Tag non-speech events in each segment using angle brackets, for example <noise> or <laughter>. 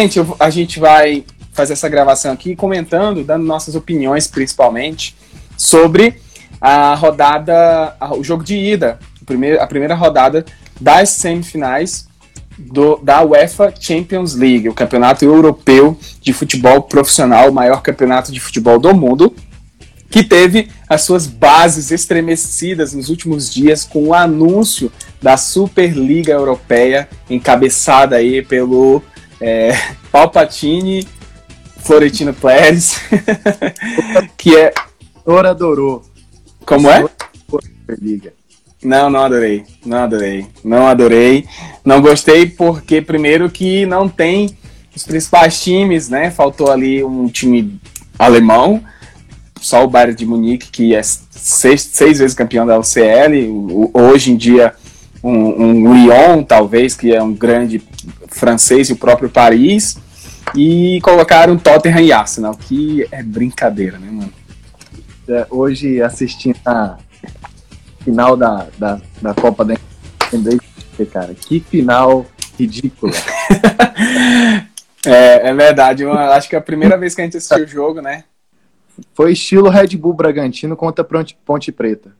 Gente, a gente vai fazer essa gravação aqui comentando, dando nossas opiniões principalmente sobre a rodada, o jogo de ida, a primeira, a primeira rodada das semifinais do, da UEFA Champions League, o campeonato europeu de futebol profissional, o maior campeonato de futebol do mundo, que teve as suas bases estremecidas nos últimos dias com o anúncio da Superliga Europeia, encabeçada aí pelo é, Palpatine Florentino Pérez, <laughs> que é... Ora adorou. Como é? Não, não adorei. Não adorei. Não adorei. Não gostei porque, primeiro, que não tem os principais times, né? Faltou ali um time alemão, só o Bayern de Munique, que é seis, seis vezes campeão da UCL, hoje em dia um, um Lyon, talvez, que é um grande francês, e o próprio Paris, e colocaram Tottenham e Arsenal, que é brincadeira, né, mano? É, hoje, assistindo a final da, da, da Copa da lembrei cara, que final ridícula. <laughs> é, é verdade, eu acho que é a primeira vez que a gente assistiu o jogo, né? Foi estilo Red Bull Bragantino contra Ponte Preta.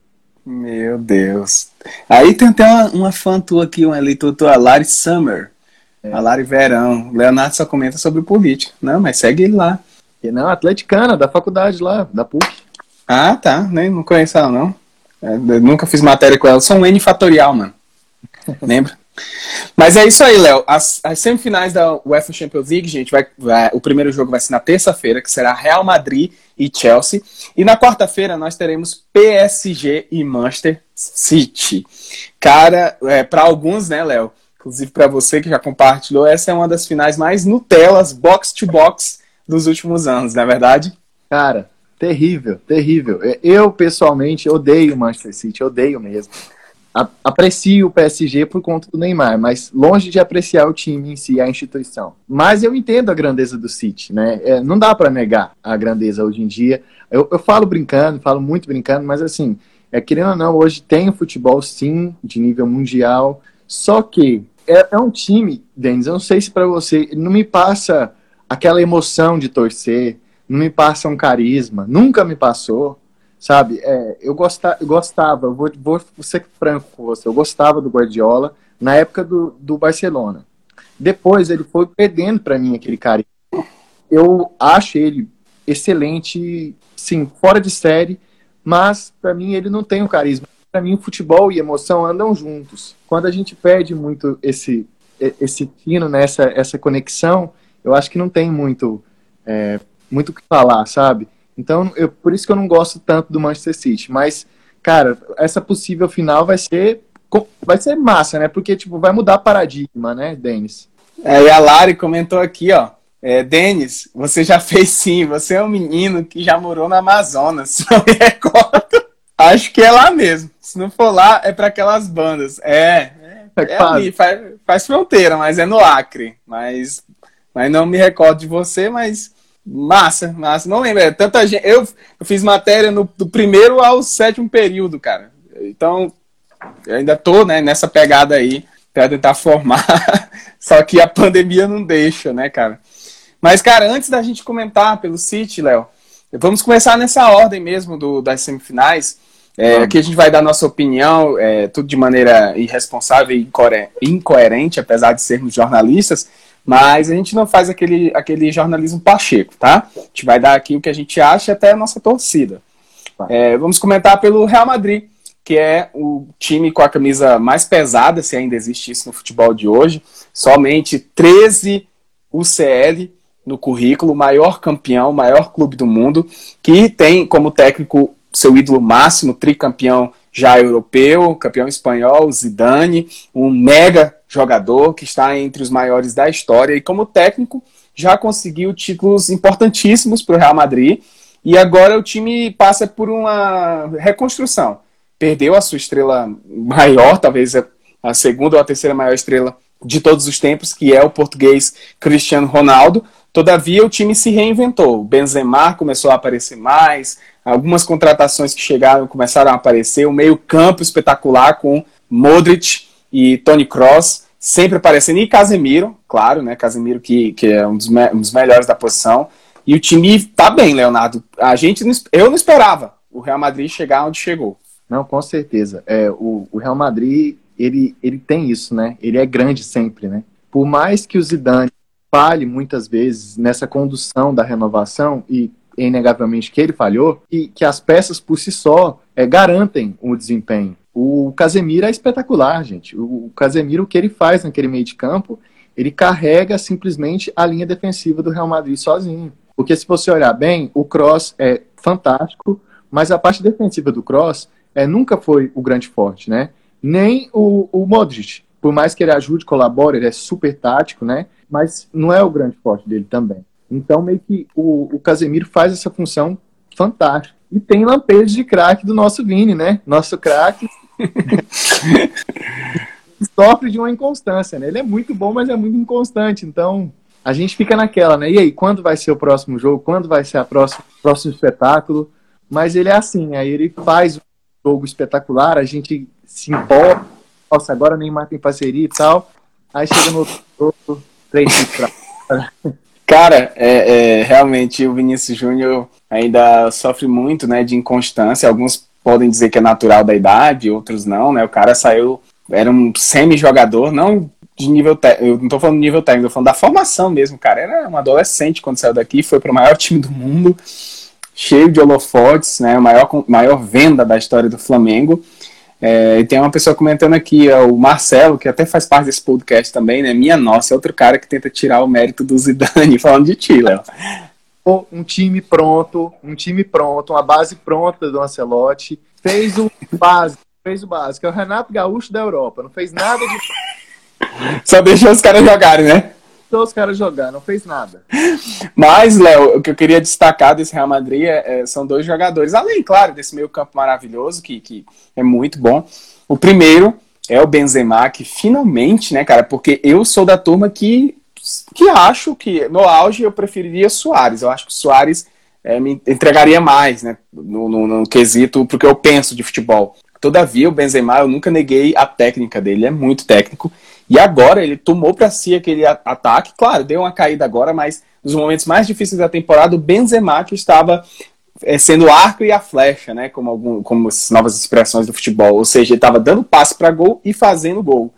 Meu Deus. Aí tem até uma, uma fã tua aqui, uma eleitor tua, Lari Summer. É. A Lari Verão. Leonardo só comenta sobre política. Não, mas segue ele lá. E não, atleticana, da faculdade lá, da PUC. Ah, tá. Nem, não conheço ela, não. É, nunca fiz matéria com ela. Sou um N fatorial, mano. <laughs> Lembra? Mas é isso aí, Léo. As, as, semifinais da UEFA Champions League, gente, vai, vai o primeiro jogo vai ser na terça-feira, que será Real Madrid e Chelsea. E na quarta-feira nós teremos PSG e Manchester City. Cara, é, para alguns, né, Léo? Inclusive para você que já compartilhou, essa é uma das finais mais Nutelas, box to box dos últimos anos, não é verdade? Cara, terrível, terrível. Eu, pessoalmente, odeio Manchester City, odeio mesmo aprecio o PSG por conta do Neymar, mas longe de apreciar o time em si, a instituição. Mas eu entendo a grandeza do City, né? É, não dá para negar a grandeza hoje em dia. Eu, eu, falo brincando, falo muito brincando, mas assim, é, querendo ou não, hoje tem o futebol sim, de nível mundial, só que é, é um time, Denis, eu não sei se para você, não me passa aquela emoção de torcer, não me passa um carisma, nunca me passou. Sabe, é, eu, gostava, eu vou, vou ser franco com você, eu gostava do Guardiola na época do, do Barcelona. Depois ele foi perdendo para mim aquele cara. Eu acho ele excelente, sim, fora de série, mas para mim ele não tem o carisma. Para mim, futebol e emoção andam juntos. Quando a gente perde muito esse esse tino, né, essa, essa conexão, eu acho que não tem muito é, muito o que falar, sabe? Então, eu, por isso que eu não gosto tanto do Manchester City. Mas, cara, essa possível final vai ser vai ser massa, né? Porque, tipo, vai mudar paradigma, né, Denis? É, e a Lari comentou aqui, ó. É, Denis, você já <laughs> fez sim. Você é um menino que já morou na Amazonas. <laughs> Não me recordo. Acho que é lá mesmo. Se não for lá, é para aquelas bandas. É, é, é ali, faz, faz fronteira, mas é no Acre. Mas, mas não me recordo de você, mas Massa, massa. Não lembro. É tanta gente. Eu, eu fiz matéria no, do primeiro ao sétimo período, cara. Então, eu ainda tô né, nessa pegada aí para tentar formar. <laughs> Só que a pandemia não deixa, né, cara? Mas, cara, antes da gente comentar pelo City, Léo, vamos começar nessa ordem mesmo do, das semifinais. É, aqui a gente vai dar nossa opinião, é, tudo de maneira irresponsável e incoerente, apesar de sermos jornalistas. Mas a gente não faz aquele, aquele jornalismo pacheco, tá? A gente vai dar aqui o que a gente acha até a nossa torcida. É, vamos comentar pelo Real Madrid, que é o time com a camisa mais pesada, se ainda existe isso no futebol de hoje. Somente 13 UCL no currículo, maior campeão, maior clube do mundo, que tem como técnico seu ídolo máximo, tricampeão já europeu, campeão espanhol, Zidane, um mega jogador que está entre os maiores da história e como técnico já conseguiu títulos importantíssimos para o Real Madrid e agora o time passa por uma reconstrução. Perdeu a sua estrela maior, talvez a segunda ou a terceira maior estrela de todos os tempos, que é o português Cristiano Ronaldo. Todavia, o time se reinventou. O Benzema começou a aparecer mais, algumas contratações que chegaram começaram a aparecer, o meio-campo espetacular com Modric, e Tony Cross, sempre aparecendo. E Casemiro, claro, né? Casemiro que, que é um dos, um dos melhores da posição. E o time tá bem, Leonardo. A gente não, eu não esperava o Real Madrid chegar onde chegou. Não, com certeza. É, o, o Real Madrid, ele, ele tem isso, né? Ele é grande sempre, né? Por mais que o Zidane falhe muitas vezes nessa condução da renovação, e inegavelmente que ele falhou, e que as peças por si só é, garantem o desempenho. O Casemiro é espetacular, gente. O Casemiro, o que ele faz naquele meio de campo, ele carrega simplesmente a linha defensiva do Real Madrid sozinho. Porque se você olhar bem, o Cross é fantástico, mas a parte defensiva do Cross é, nunca foi o grande forte, né? Nem o, o Modric. Por mais que ele ajude, colabore, ele é super tático, né? Mas não é o grande forte dele também. Então, meio que o, o Casemiro faz essa função fantástica. E tem lampejos de craque do nosso Vini, né? Nosso craque <laughs> sofre de uma inconstância, né? Ele é muito bom, mas é muito inconstante. Então, a gente fica naquela, né? E aí, quando vai ser o próximo jogo? Quando vai ser o próximo, próximo espetáculo? Mas ele é assim, aí ele faz um jogo espetacular, a gente se empolga. Nossa, agora o Neymar tem parceria e tal. Aí chega no outro jogo, três <laughs> pra... Cara, é, é, realmente o Vinícius Júnior ainda sofre muito né, de inconstância. Alguns podem dizer que é natural da idade, outros não, né? O cara saiu, era um semi-jogador, não de nível técnico, eu não tô falando de nível técnico, eu tô falando da formação mesmo, cara. Era um adolescente quando saiu daqui, foi pro maior <laughs> time do mundo, cheio de holofotes, né? Maior, maior venda da história do Flamengo. É, e tem uma pessoa comentando aqui, é o Marcelo, que até faz parte desse podcast também, né? Minha nossa, é outro cara que tenta tirar o mérito do Zidane, <laughs> falando de ti, Léo um time pronto, um time pronto, uma base pronta do Ancelotti, fez o básico, fez o básico, é o Renato Gaúcho da Europa, não fez nada de Só deixou os caras jogarem, né? Deixou os caras jogar, não fez nada. Mas, Léo, o que eu queria destacar desse Real Madrid é, é, são dois jogadores, além, claro, desse meio campo maravilhoso, que, que é muito bom. O primeiro é o Benzema, que finalmente, né, cara, porque eu sou da turma que que acho que no auge eu preferiria Soares. Eu acho que Soares é, me entregaria mais, né? No, no, no, quesito, porque eu penso de futebol. Todavia, o Benzema, eu nunca neguei a técnica dele, é muito técnico. E agora ele tomou para si aquele ataque. Claro, deu uma caída agora, mas nos momentos mais difíceis da temporada, o Benzema que estava é, sendo o arco e a flecha, né? Como, algum, como as novas expressões do futebol. Ou seja, ele estava dando passe para gol e fazendo gol.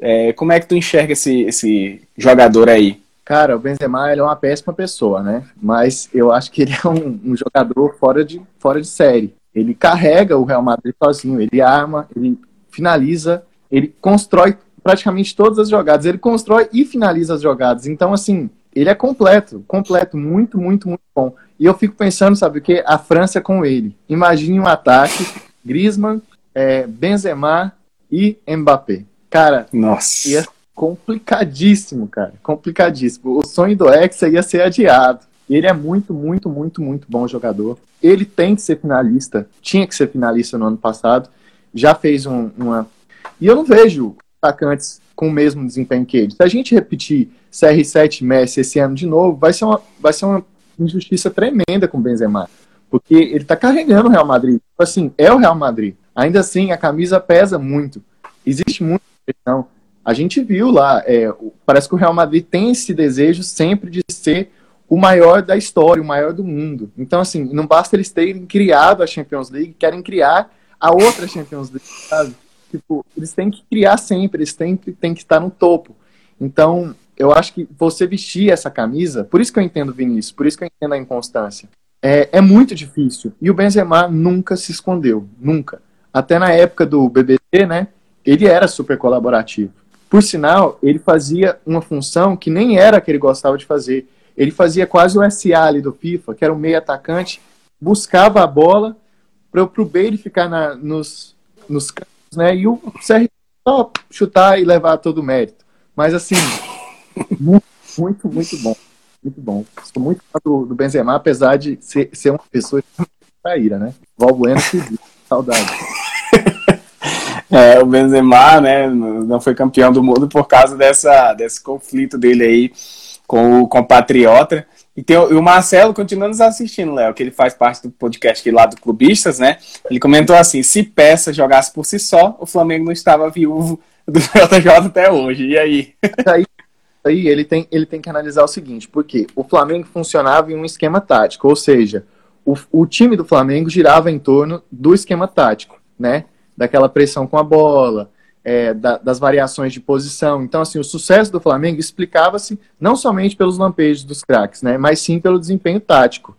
É, como é que tu enxerga esse, esse jogador aí? Cara, o Benzema ele é uma péssima pessoa, né? Mas eu acho que ele é um, um, jogador fora de, fora de série. Ele carrega o Real Madrid sozinho, ele arma, ele finaliza, ele constrói praticamente todas as jogadas. Ele constrói e finaliza as jogadas. Então, assim, ele é completo, completo, muito, muito, muito bom. E eu fico pensando, sabe o que? A França com ele. Imagine um ataque, Griezmann, é, Benzema e Mbappé. Cara, Nossa. ia complicadíssimo, cara. Complicadíssimo. O sonho do Hexa ia ser adiado. Ele é muito, muito, muito, muito bom jogador. Ele tem que ser finalista. Tinha que ser finalista no ano passado. Já fez um, uma. E eu não vejo atacantes com o mesmo desempenho que ele. Se a gente repetir CR7 Messi esse ano de novo, vai ser uma, vai ser uma injustiça tremenda com o Benzema. Porque ele tá carregando o Real Madrid. Tipo assim, é o Real Madrid. Ainda assim, a camisa pesa muito. Existe muita questão. A gente viu lá, é, parece que o Real Madrid tem esse desejo sempre de ser o maior da história, o maior do mundo. Então, assim, não basta eles terem criado a Champions League, querem criar a outra Champions League, sabe? Tipo, eles têm que criar sempre, eles têm, têm que estar no topo. Então, eu acho que você vestir essa camisa, por isso que eu entendo Vinícius, por isso que eu entendo a inconstância, é, é muito difícil. E o Benzema nunca se escondeu, nunca. Até na época do BBC, né, ele era super colaborativo. Por sinal, ele fazia uma função que nem era a que ele gostava de fazer. Ele fazia quase o SA ali do FIFA, que era um meio atacante, buscava a bola para o Bale ficar na, nos, nos campos, né? E o CR só chutar e levar todo o mérito. Mas assim, muito, muito, muito bom. Muito bom. Sou muito fã do, do Benzema, apesar de ser, ser uma pessoa traíra, né? Val Bueno, saudade. <laughs> É, o Benzema, né, não foi campeão do mundo por causa dessa, desse conflito dele aí com o compatriota. E tem o, Marcelo continua nos assistindo, Léo, que ele faz parte do podcast lá do Clubistas, né? Ele comentou assim: se Peça jogasse por si só, o Flamengo não estava viúvo do <laughs> JJ até hoje. E aí? Aí, aí ele, tem, ele tem que analisar o seguinte, porque o Flamengo funcionava em um esquema tático, ou seja, o, o time do Flamengo girava em torno do esquema tático, né? Daquela pressão com a bola, é, da, das variações de posição. Então, assim, o sucesso do Flamengo explicava-se não somente pelos lampejos dos craques, né? Mas sim pelo desempenho tático.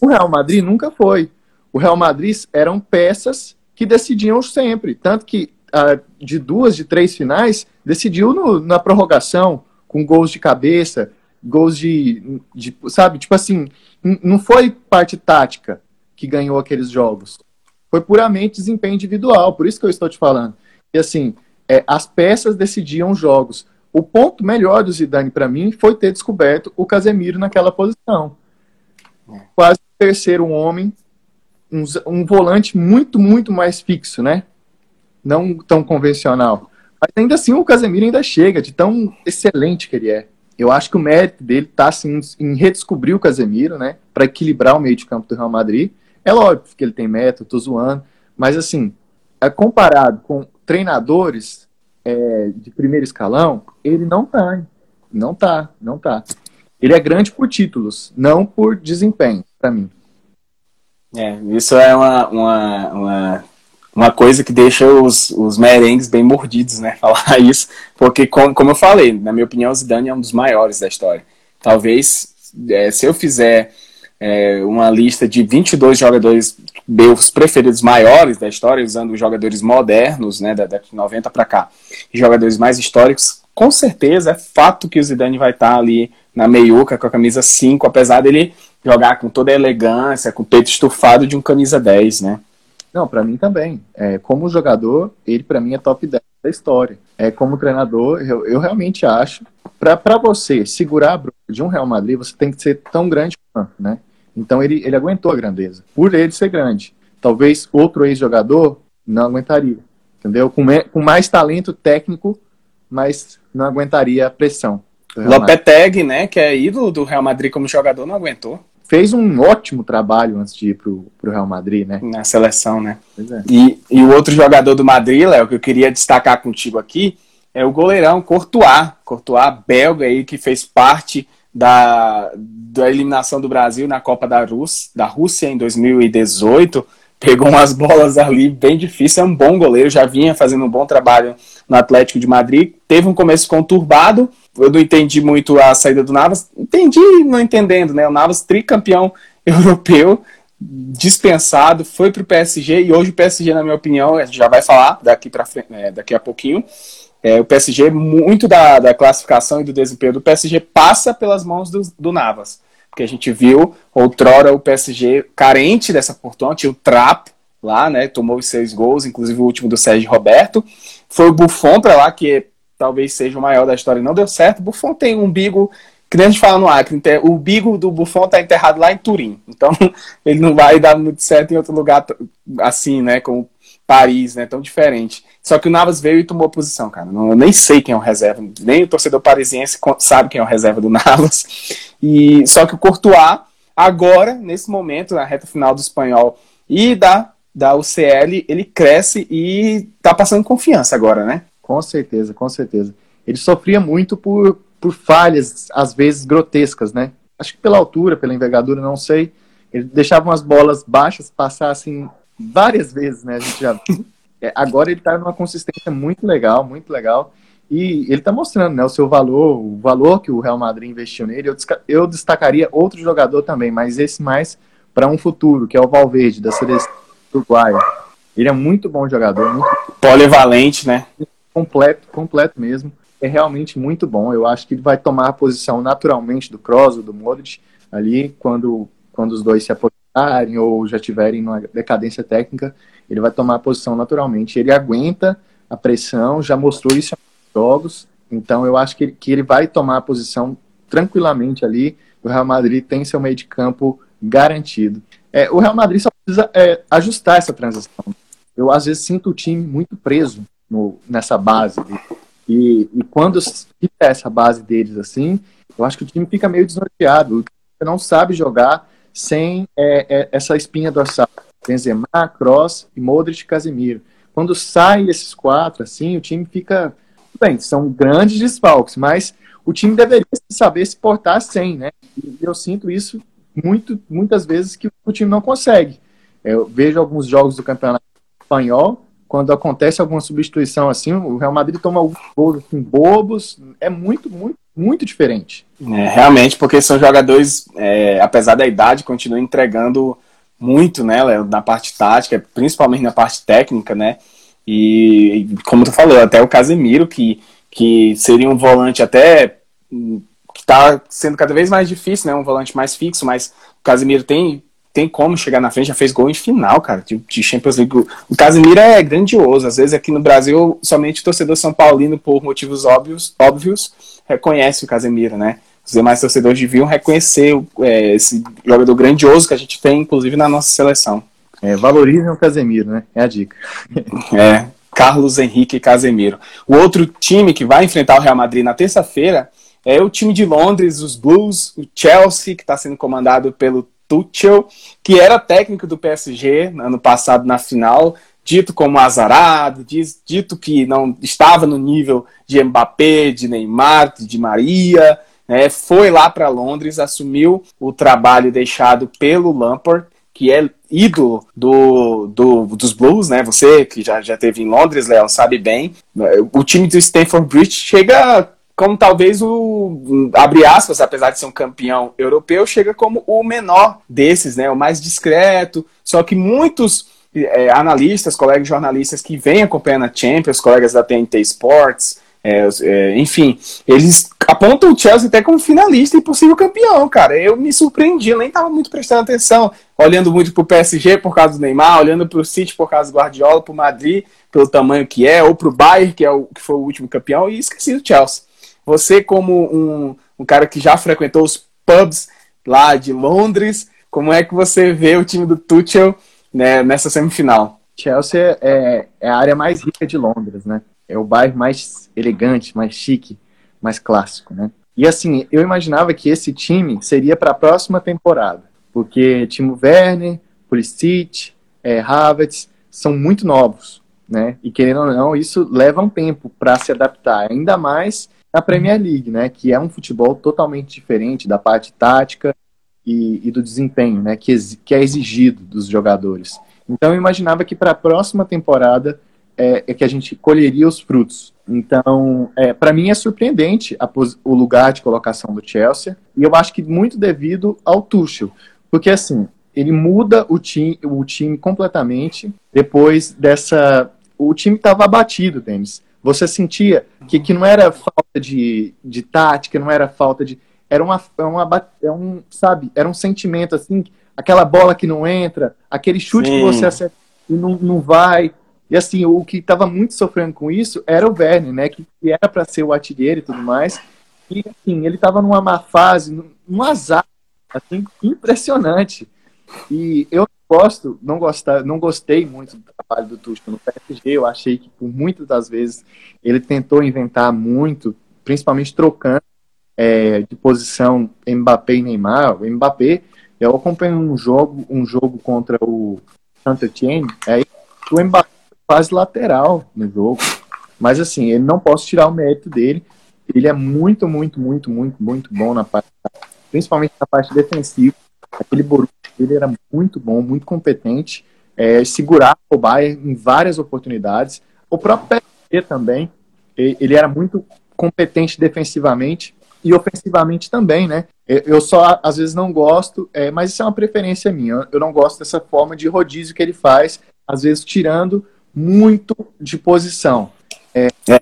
O Real Madrid nunca foi. O Real Madrid eram peças que decidiam sempre. Tanto que ah, de duas, de três finais, decidiu no, na prorrogação, com gols de cabeça, gols de, de. Sabe, tipo assim, não foi parte tática que ganhou aqueles jogos. Foi puramente desempenho individual, por isso que eu estou te falando. E assim, é, as peças decidiam jogos. O ponto melhor do Zidane para mim foi ter descoberto o Casemiro naquela posição. Quase terceiro homem, um, um volante muito, muito mais fixo, né? não tão convencional. Mas ainda assim o Casemiro ainda chega, de tão excelente que ele é. Eu acho que o mérito dele está assim, em redescobrir o Casemiro, né? Para equilibrar o meio de campo do Real Madrid. É lógico que ele tem meta, tô zoando. Mas assim, é comparado com treinadores é, de primeiro escalão, ele não tá. Não tá, não tá. Ele é grande por títulos, não por desempenho, para mim. É, isso é uma, uma, uma uma coisa que deixa os, os merengues bem mordidos, né? <laughs> Falar isso, porque, como, como eu falei, na minha opinião, o Zidane é um dos maiores da história. Talvez, é, se eu fizer é, uma lista de 22 jogadores meus preferidos maiores da história, usando os jogadores modernos, né, da década de 90 para cá, e jogadores mais históricos, com certeza é fato que o Zidane vai estar ali na meiuca com a camisa 5, apesar dele jogar com toda a elegância, com o peito estufado de um camisa 10, né? Não, para mim também. É, como jogador, ele para mim é top 10 da história. É, como treinador, eu, eu realmente acho. Para você segurar a de um Real Madrid, você tem que ser tão grande né? Então ele, ele aguentou a grandeza. Por ele ser grande. Talvez outro ex-jogador não aguentaria. Entendeu? Com, me, com mais talento técnico, mas não aguentaria a pressão. Lopetegui, né, que é ídolo do Real Madrid como jogador, não aguentou fez um ótimo trabalho antes de ir pro, pro Real Madrid, né? Na seleção, né? É. E, e o outro jogador do Madrid, Léo, que eu queria destacar contigo aqui, é o goleirão Courtois. Courtois, belga aí, que fez parte da, da eliminação do Brasil na Copa da, Rússia, da Rússia em 2018. Pegou umas <laughs> bolas ali bem difíceis, é um bom goleiro, já vinha fazendo um bom trabalho no Atlético de Madrid. Teve um começo conturbado, eu não entendi muito a saída do Navas. Entendi não entendendo, né? O Navas, tricampeão <laughs> europeu, dispensado, foi para o PSG e hoje o PSG, na minha opinião, a gente já vai falar daqui, pra, é, daqui a pouquinho. É, o PSG, muito da, da classificação e do desempenho do PSG passa pelas mãos do, do Navas. Porque a gente viu outrora o PSG carente dessa tinha o Trapo lá, né? Tomou os seis gols, inclusive o último do Sérgio Roberto. Foi o Buffon para lá, que talvez seja o maior da história e não deu certo. Buffon tem um umbigo, que nem a gente fala no Acre, o umbigo do Buffon está enterrado lá em Turim. Então <laughs> ele não vai dar muito certo em outro lugar assim, né? Como Paris, né? Tão diferente. Só que o Navas veio e tomou posição, cara. Eu nem sei quem é o reserva, nem o torcedor parisiense sabe quem é o reserva do <laughs> Navas. E só que o Courtois agora, nesse momento, na reta final do espanhol e da da UCL, ele cresce e tá passando confiança agora, né? Com certeza, com certeza. Ele sofria muito por, por falhas, às vezes grotescas, né? Acho que pela altura, pela envergadura, não sei. Ele deixava umas bolas baixas passar assim várias vezes, né? A gente já. É, agora ele está numa consistência muito legal, muito legal. E ele está mostrando né, o seu valor, o valor que o Real Madrid investiu nele. Eu, eu destacaria outro jogador também, mas esse mais para um futuro, que é o Valverde, da seleção uruguaia. Ele é muito bom jogador, muito polivalente, né? completo, completo mesmo. É realmente muito bom. Eu acho que ele vai tomar a posição naturalmente do Kroos ou do Modric ali quando, quando os dois se aposentarem ou já tiverem numa decadência técnica. Ele vai tomar a posição naturalmente. Ele aguenta a pressão, já mostrou isso em jogos. Então eu acho que ele, que ele vai tomar a posição tranquilamente ali. O Real Madrid tem seu meio de campo garantido. É, o Real Madrid só precisa é, ajustar essa transição. Eu às vezes sinto o time muito preso no, nessa base. E, e quando fica essa base deles assim, eu acho que o time fica meio desnorteado. Você não sabe jogar sem é, é, essa espinha dorsal. Benzema, Cross e Modric e Casemiro. quando sai esses quatro, assim, o time fica. Bem, são grandes desfalques, mas o time deveria saber se portar sem, né? E eu sinto isso muito, muitas vezes que o time não consegue. Eu vejo alguns jogos do campeonato espanhol, quando acontece alguma substituição assim, o Real Madrid toma alguns gols assim, bobos, é muito, muito, muito diferente. É, realmente, porque são jogadores, é, apesar da idade, continuam entregando muito, Léo, na parte tática, principalmente na parte técnica, né? E, como tu falou, até o Casemiro, que, que seria um volante até que está sendo cada vez mais difícil, né? Um volante mais fixo, mas o Casemiro tem, tem como chegar na frente, já fez gol em final, cara, de, de Champions League. O Casemiro é grandioso. Às vezes aqui no Brasil, somente o torcedor São Paulino, por motivos óbvios, óbvios reconhece o Casemiro, né? Os demais torcedores deviam reconhecer é, esse jogador grandioso que a gente tem, inclusive, na nossa seleção. É, valorizem o Casemiro, né? É a dica. <laughs> é, Carlos Henrique Casemiro. O outro time que vai enfrentar o Real Madrid na terça-feira é o time de Londres, os Blues, o Chelsea, que está sendo comandado pelo Tuchel, que era técnico do PSG ano passado na final, dito como azarado, dito que não estava no nível de Mbappé, de Neymar, de Maria, né, foi lá para Londres, assumiu o trabalho deixado pelo Lampard, que é ídolo do, do, dos Blues, né? Você que já, já teve em Londres, Léo, sabe bem. O time do Stanford Bridge chega como talvez o, abre aspas, apesar de ser um campeão europeu, chega como o menor desses, né? O mais discreto. Só que muitos é, analistas, colegas jornalistas que vêm acompanhando a Champions, colegas da TNT Sports, é, é, enfim, eles apontam o Chelsea até como finalista e possível campeão, cara. Eu me surpreendi, eu nem estava muito prestando atenção, olhando muito pro PSG por causa do Neymar, olhando pro City por causa do Guardiola, pro Madrid pelo tamanho que é, ou pro Bayern, que é o que foi o último campeão, e esqueci do Chelsea. Você, como um, um cara que já frequentou os pubs lá de Londres, como é que você vê o time do Tuchel né, nessa semifinal? Chelsea é, é a área mais rica de Londres, né? É o bairro mais elegante, mais chique, mais clássico, né? E assim, eu imaginava que esse time seria para a próxima temporada, porque Timo Werner, Pulisic, é, Havertz são muito novos, né? E querendo ou não, isso leva um tempo para se adaptar, ainda mais na Premier League, né? Que é um futebol totalmente diferente da parte tática e, e do desempenho, né? Que, que é exigido dos jogadores. Então eu imaginava que para a próxima temporada é, é que a gente colheria os frutos. Então, é, para mim é surpreendente o lugar de colocação do Chelsea, e eu acho que muito devido ao Tuchel, porque assim, ele muda o time, o time completamente depois dessa... O time estava abatido, Denis. Você sentia que, que não era falta de, de tática, não era falta de... Era uma, é uma, é um, sabe, era um sentimento assim, aquela bola que não entra, aquele chute Sim. que você acerta e não, não vai, e assim, o que estava muito sofrendo com isso era o Werner, né? Que, que era para ser o artilheiro e tudo mais. E assim, ele estava numa má fase, num azar, assim, impressionante. E eu gosto, não gostar, não gostei muito do trabalho do Tuchel no PSG. Eu achei que por muitas das vezes ele tentou inventar muito, principalmente trocando é, de posição Mbappé e Neymar. O Mbappé, eu acompanhei um jogo, um jogo contra o Saint-Etienne, aí o Mbappé quase lateral no jogo. Mas assim, ele não posso tirar o mérito dele. Ele é muito, muito, muito, muito, muito bom na parte, principalmente na parte defensiva. Aquele Borussia, ele era muito bom, muito competente. É, segurar o Bayern em várias oportunidades. O próprio PSG também, ele era muito competente defensivamente e ofensivamente também, né? Eu só às vezes não gosto, é, mas isso é uma preferência minha. Eu não gosto dessa forma de rodízio que ele faz, às vezes tirando muito de posição. É, é.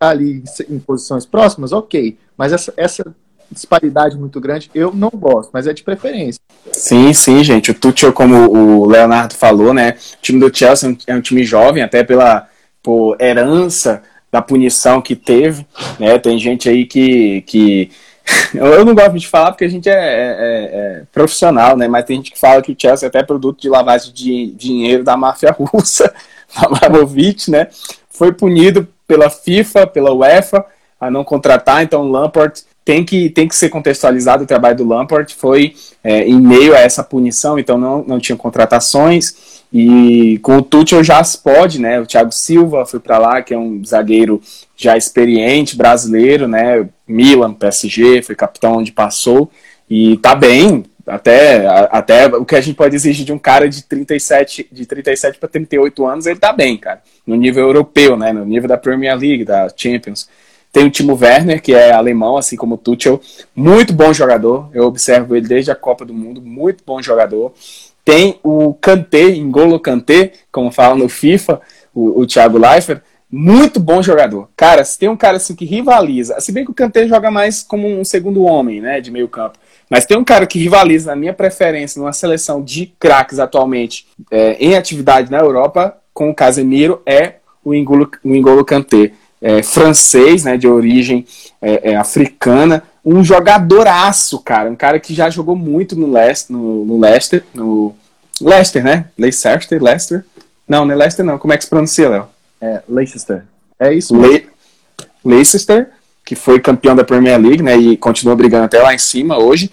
ali em posições próximas, ok. Mas essa, essa disparidade muito grande, eu não gosto, mas é de preferência. Sim, sim, gente. O Tuchel, como o Leonardo falou, né? O time do Chelsea é um time jovem, até pela por herança da punição que teve, né? Tem gente aí que, que <laughs> eu não gosto de falar porque a gente é, é, é, profissional, né? Mas tem gente que fala que o Chelsea é até produto de lavagem de dinheiro da máfia russa. Abramovich, né, foi punido pela FIFA, pela UEFA, a não contratar, então o Lampard tem que, tem que ser contextualizado o trabalho do Lampard, foi é, em meio a essa punição, então não, não tinha contratações, E com o Tuchel já se pode, né? O Thiago Silva foi para lá, que é um zagueiro já experiente, brasileiro, né? Milan, PSG, foi capitão onde passou e tá bem, até, até o que a gente pode exigir de um cara de 37 de 37 para 38 anos, ele tá bem, cara, no nível europeu, né, no nível da Premier League, da Champions. Tem o Timo Werner, que é alemão, assim como o Tuchel, muito bom jogador. Eu observo ele desde a Copa do Mundo, muito bom jogador. Tem o Kanté, Ngolo Kanté, como fala no FIFA, o, o Thiago Leifert, muito bom jogador. Cara, se tem um cara assim que rivaliza, se bem que o Kanté joga mais como um segundo homem, né, de meio campo. Mas tem um cara que rivaliza, na minha preferência, numa seleção de craques atualmente é, em atividade na Europa, com o Casemiro, é o Ingolo, o Kanté é, francês, né, de origem é, é, africana, um jogadoraço, cara, um cara que já jogou muito no Leicester, no, no Leicester, no Leicester, né? Leicester, Leicester. Não, não é Leicester não. Como é que se pronuncia, Léo? É Leicester. É isso. Le Leicester, que foi campeão da Premier League, né? E continua brigando até lá em cima hoje.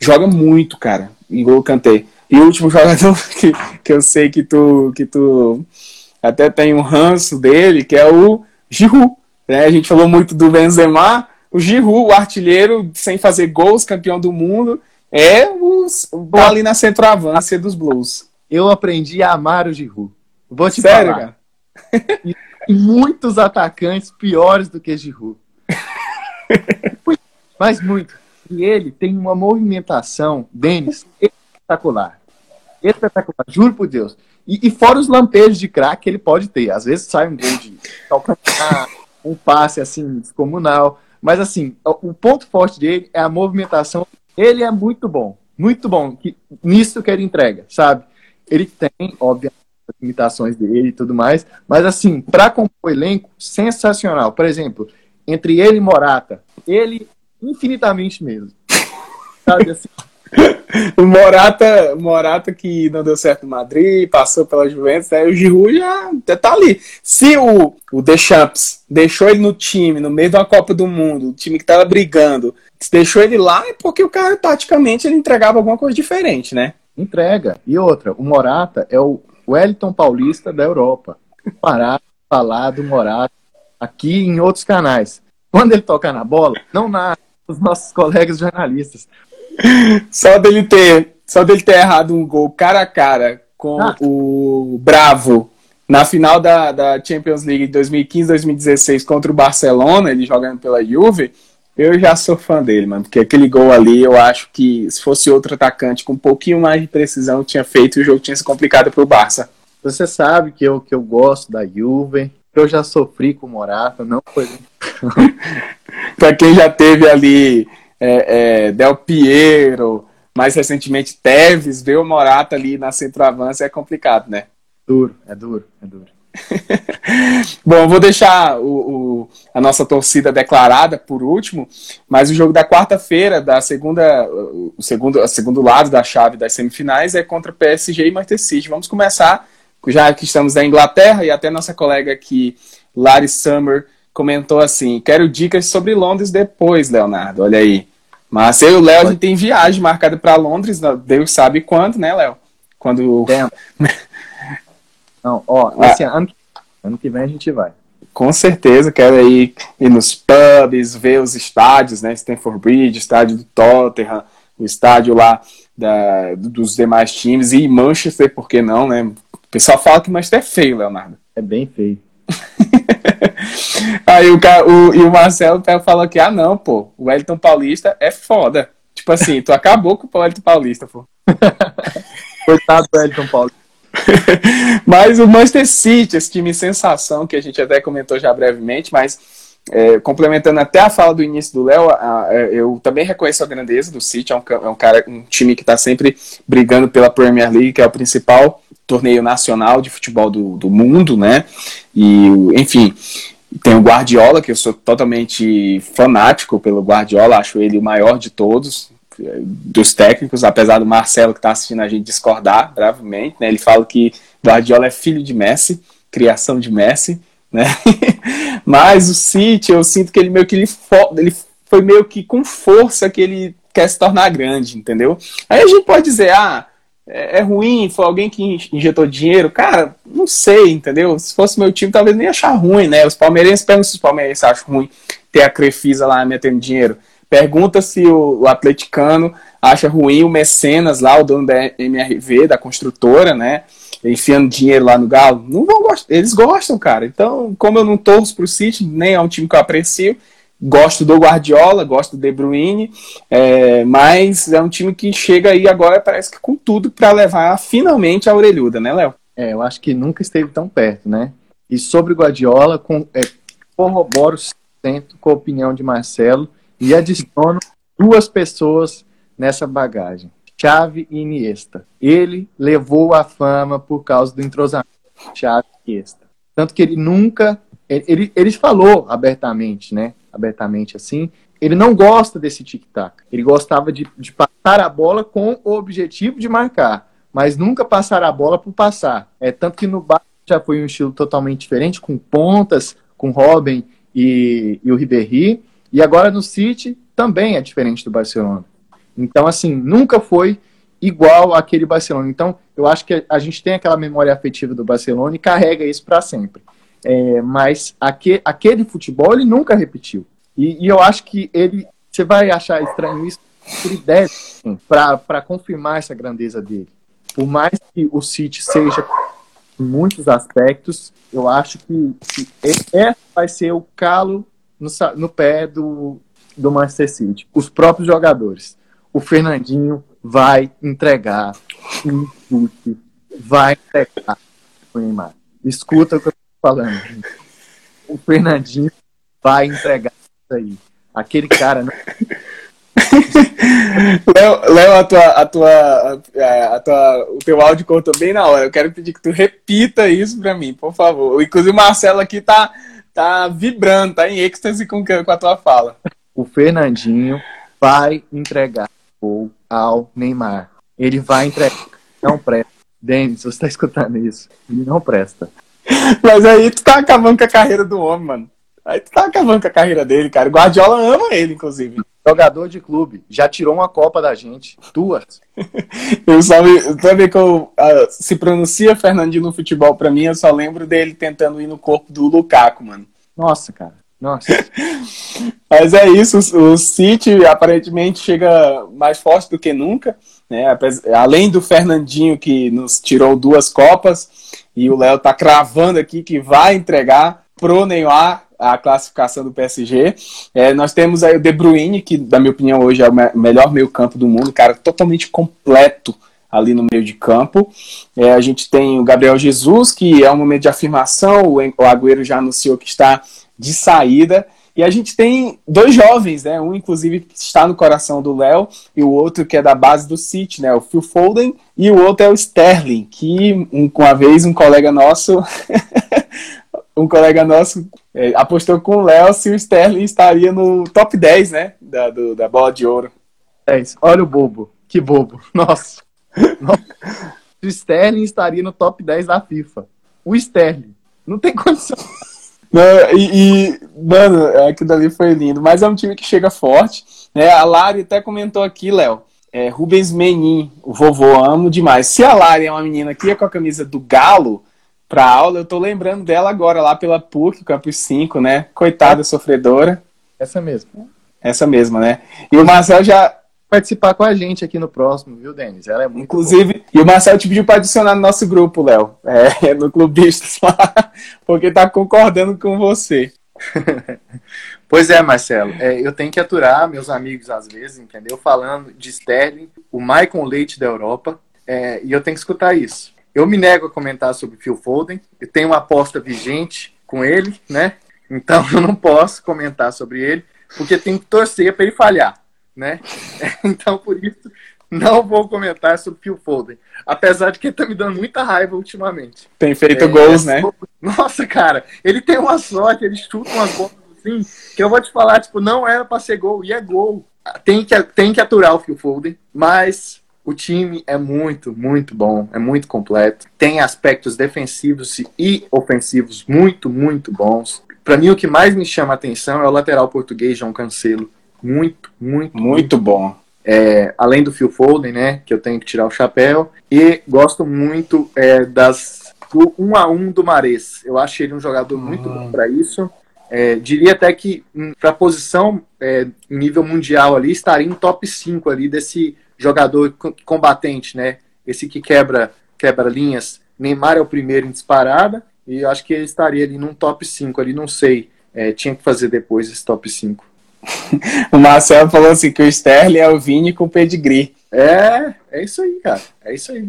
Joga muito, cara. Igual cantei. E o último <laughs> jogador que, que eu sei que tu, que tu até tem um ranço dele, que é o Giroud. Né? A gente falou muito do Benzema, o Giroud, o artilheiro, sem fazer gols, campeão do mundo, é o, tá ali na centroavância dos Blues. Eu aprendi a amar o Giroud. Vou te Sério, falar. Cara? <laughs> Muitos atacantes piores do que Giroud. <laughs> Mas muito. E ele tem uma movimentação, Denis, espetacular. Espetacular, juro por Deus. E, e fora os lampejos de craque que ele pode ter. Às vezes sai um gol de calcanhar, um passe assim, descomunal. Mas assim, o ponto forte dele é a movimentação. Ele é muito bom, muito bom que, nisso que ele entrega, sabe? Ele tem, obviamente, as limitações dele e tudo mais, mas assim, para compor o elenco, sensacional. Por exemplo, entre ele e Morata, ele infinitamente mesmo. <laughs> Sabe assim? o Morata, Morata que não deu certo no Madrid, passou pela Juventus, aí o Giroud já, tá ali. Se o, o Deschamps deixou ele no time, no meio de uma Copa do Mundo, o time que tava brigando, deixou ele lá é porque o cara, taticamente, ele entregava alguma coisa diferente, né? Entrega. E outra, o Morata é o Wellington Paulista da Europa. Parar, falar do Morata aqui em outros canais. Quando ele tocar na bola, não na os nossos colegas jornalistas. Só dele ter, só dele ter errado um gol cara a cara com ah. o Bravo na final da, da Champions League de 2015-2016 contra o Barcelona, ele jogando pela Juve, eu já sou fã dele, mano, porque aquele gol ali, eu acho que se fosse outro atacante com um pouquinho mais de precisão, tinha feito e o jogo tinha se complicado pro Barça. Você sabe que eu, que eu gosto da Juve, eu já sofri com o Morata, não foi. <laughs> para quem já teve ali é, é, Del Piero, mais recentemente Teves, ver o Morata ali na centroavança é complicado, né? Duro, é duro, é duro. <laughs> Bom, vou deixar o, o, a nossa torcida declarada por último, mas o jogo da quarta-feira, da segunda, o segundo, o segundo lado da chave das semifinais é contra PSG e Manchester City. Vamos começar, já que estamos na Inglaterra e até nossa colega aqui, Larry Summer, comentou assim: quero dicas sobre Londres depois, Leonardo. Olha aí. Mas eu e o Léo, a gente tem viagem marcada para Londres, né? Deus sabe quando, né, Léo? Quando. <laughs> Não, ó, ah. esse ano, ano que vem a gente vai. Com certeza, quero ir, ir nos pubs, ver os estádios, né? Stanford Bridge, estádio do Tottenham, o estádio lá da, dos demais times, e Manchester, por que não, né? O pessoal fala que Manchester é feio, Leonardo. É bem feio. <laughs> Aí o, o, e o Marcelo falou que, ah, não, pô, o Wellington Paulista é foda. Tipo assim, tu acabou com o Wellington Paulista, pô. <laughs> Coitado do Wellington Paulista. <laughs> mas o Manchester City, esse time sensação, que a gente até comentou já brevemente, mas é, complementando até a fala do início do Léo, eu também reconheço a grandeza do City, é um, é um, cara, um time que está sempre brigando pela Premier League, que é o principal torneio nacional de futebol do, do mundo, né? E, enfim, tem o Guardiola, que eu sou totalmente fanático pelo Guardiola, acho ele o maior de todos, dos técnicos, apesar do Marcelo que está assistindo a gente discordar gravemente, né? Ele fala que Guardiola é filho de Messi, criação de Messi, né? <laughs> Mas o City, eu sinto que ele meio que ele, ele foi meio que com força que ele quer se tornar grande, entendeu? Aí a gente pode dizer, ah, é, é, ruim, foi alguém que injetou dinheiro, cara, não sei, entendeu? Se fosse meu time, talvez nem achar ruim, né? Os palmeirenses perguntam se os palmeirenses acham ruim ter a Crefisa lá metendo dinheiro. Pergunta se o, o atleticano acha ruim o Mecenas lá, o dono da MRV, da construtora, né? Enfiando dinheiro lá no Galo. Não vão gostar. Eles gostam, cara. Então, como eu não torço pro City, nem é um time que eu aprecio, Gosto do Guardiola, gosto do De Bruyne, é, mas é um time que chega aí agora, parece que com tudo para levar finalmente a orelhuda, né, Léo? É, eu acho que nunca esteve tão perto, né? E sobre o Guardiola, com, é, corroboro sempre com a opinião de Marcelo e adiciono duas pessoas nessa bagagem. Chave e Iniesta. Ele levou a fama por causa do entrosamento Chave e Iniesta. Tanto que ele nunca ele, ele falou abertamente, né? abertamente assim, ele não gosta desse tic-tac. Ele gostava de, de passar a bola com o objetivo de marcar, mas nunca passar a bola por passar. É tanto que no Bayern já foi um estilo totalmente diferente, com pontas, com Robin e, e o Ribéry, e agora no City também é diferente do Barcelona. Então, assim, nunca foi igual aquele Barcelona. Então, eu acho que a gente tem aquela memória afetiva do Barcelona e carrega isso para sempre. É, mas aque, aquele futebol ele nunca repetiu. E, e, eu acho que ele. Você vai achar estranho isso ideia assim, para confirmar essa grandeza dele. Por mais que o City seja em muitos aspectos, eu acho que, que esse vai ser o calo no, no pé do, do Manchester City. Os próprios jogadores. O Fernandinho vai entregar um chute, vai entregar o Neymar. Escuta o que eu falando. O Fernandinho vai entregar isso aí. Aquele cara. Não... Léo, Léo, a tua, a tua, a, tua, o teu áudio cortou bem na hora. Eu quero pedir que tu repita isso para mim, por favor. Inclusive o Marcelo aqui tá, tá vibrando, tá em êxtase com, com a tua fala. O Fernandinho vai entregar o ao Neymar. Ele vai entregar. Não presta. Denis, você está escutando isso? Ele não presta. Mas aí tu tá acabando com a carreira do homem, mano. Aí tu tá acabando com a carreira dele, cara. O Guardiola ama ele, inclusive. Jogador de clube. Já tirou uma Copa da gente. Duas. <laughs> eu só também que eu, uh, se pronuncia Fernandinho no futebol pra mim, eu só lembro dele tentando ir no corpo do Lukaku, mano. Nossa, cara. Nossa. <laughs> Mas é isso, o City aparentemente chega mais forte do que nunca, né? Além do Fernandinho que nos tirou duas copas, e o Léo tá cravando aqui que vai entregar pro Neymar a classificação do PSG. É, nós temos aí o De Bruyne, que, na minha opinião, hoje é o melhor meio-campo do mundo, cara, totalmente completo ali no meio de campo. É, a gente tem o Gabriel Jesus, que é um momento de afirmação, o Agüero já anunciou que está de saída. E a gente tem dois jovens, né? Um, inclusive, está no coração do Léo, e o outro que é da base do City, né? O Phil Foden, e o outro é o Sterling, que um, uma vez um colega nosso. <laughs> um colega nosso é, apostou com o Léo se o Sterling estaria no top 10, né? Da, do, da bola de ouro. É isso. Olha o bobo. Que bobo. <laughs> Nossa. Nossa. o Sterling estaria no top 10 da FIFA. O Sterling. Não tem condição. Não, e, e, mano, aquilo dali foi lindo. Mas é um time que chega forte. Né? A Lari até comentou aqui, Léo. É, Rubens Menin, o vovô, amo demais. Se a Lari é uma menina que ia com a camisa do Galo pra aula, eu tô lembrando dela agora lá pela PUC, Campus 5, né? Coitada, sofredora. Essa mesma. Essa mesma, né? E o Marcel já, participar com a gente aqui no próximo, viu, Denis? Ela é muito Inclusive, boa. e o Marcelo te pediu para adicionar no nosso grupo, Léo, é, <laughs> no Clubistas lá, porque tá concordando com você. <laughs> pois é, Marcelo, é, eu tenho que aturar meus amigos às vezes, entendeu? Falando de Sterling, o Michael Leite da Europa, é, e eu tenho que escutar isso. Eu me nego a comentar sobre Phil Foden, eu tenho uma aposta vigente com ele, né? Então <laughs> eu não posso comentar sobre ele, porque tenho que torcer para ele falhar né? <laughs> Então, por isso, não vou comentar sobre Phil Foden. Apesar de que ele tá me dando muita raiva ultimamente. Tem feito é, gols, né? Nossa, cara, ele tem uma sorte, ele chuta umas bolas assim, que eu vou te falar, tipo, não era pra ser gol, e é gol. Tem que, tem que aturar o Phil Foden, mas o time é muito, muito bom, é muito completo. Tem aspectos defensivos e ofensivos muito, muito bons. Para mim, o que mais me chama a atenção é o lateral português, João Cancelo muito, muito. Muito bom. é, além do Phil Foden, né, que eu tenho que tirar o chapéu, e gosto muito é, das do 1 a 1 do Mares. Eu acho ele um jogador muito bom para isso. É, diria até que hum, para a posição é, nível mundial ali estaria em top 5 ali desse jogador combatente, né? Esse que quebra quebra linhas. Neymar é o primeiro em disparada e eu acho que ele estaria ali num top 5 ali, não sei. É, tinha que fazer depois esse top 5. <laughs> o Marcelo falou assim que o Sterling é o Vini com pedigree. É, é isso aí, cara. É isso aí.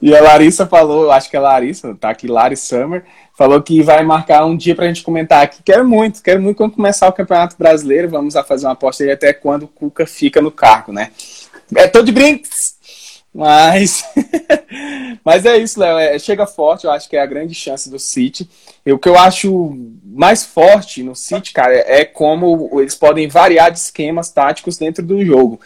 E a Larissa falou, acho que é a Larissa, tá aqui, Larry Summer, falou que vai marcar um dia pra gente comentar aqui. Quero muito, quero muito quando começar o Campeonato Brasileiro. Vamos a fazer uma aposta aí até quando o Cuca fica no cargo, né? É todo de brinks! Mas, <laughs> mas é isso, Léo. É, chega forte, eu acho que é a grande chance do City. E o que eu acho mais forte no City, cara, é como eles podem variar de esquemas táticos dentro do jogo.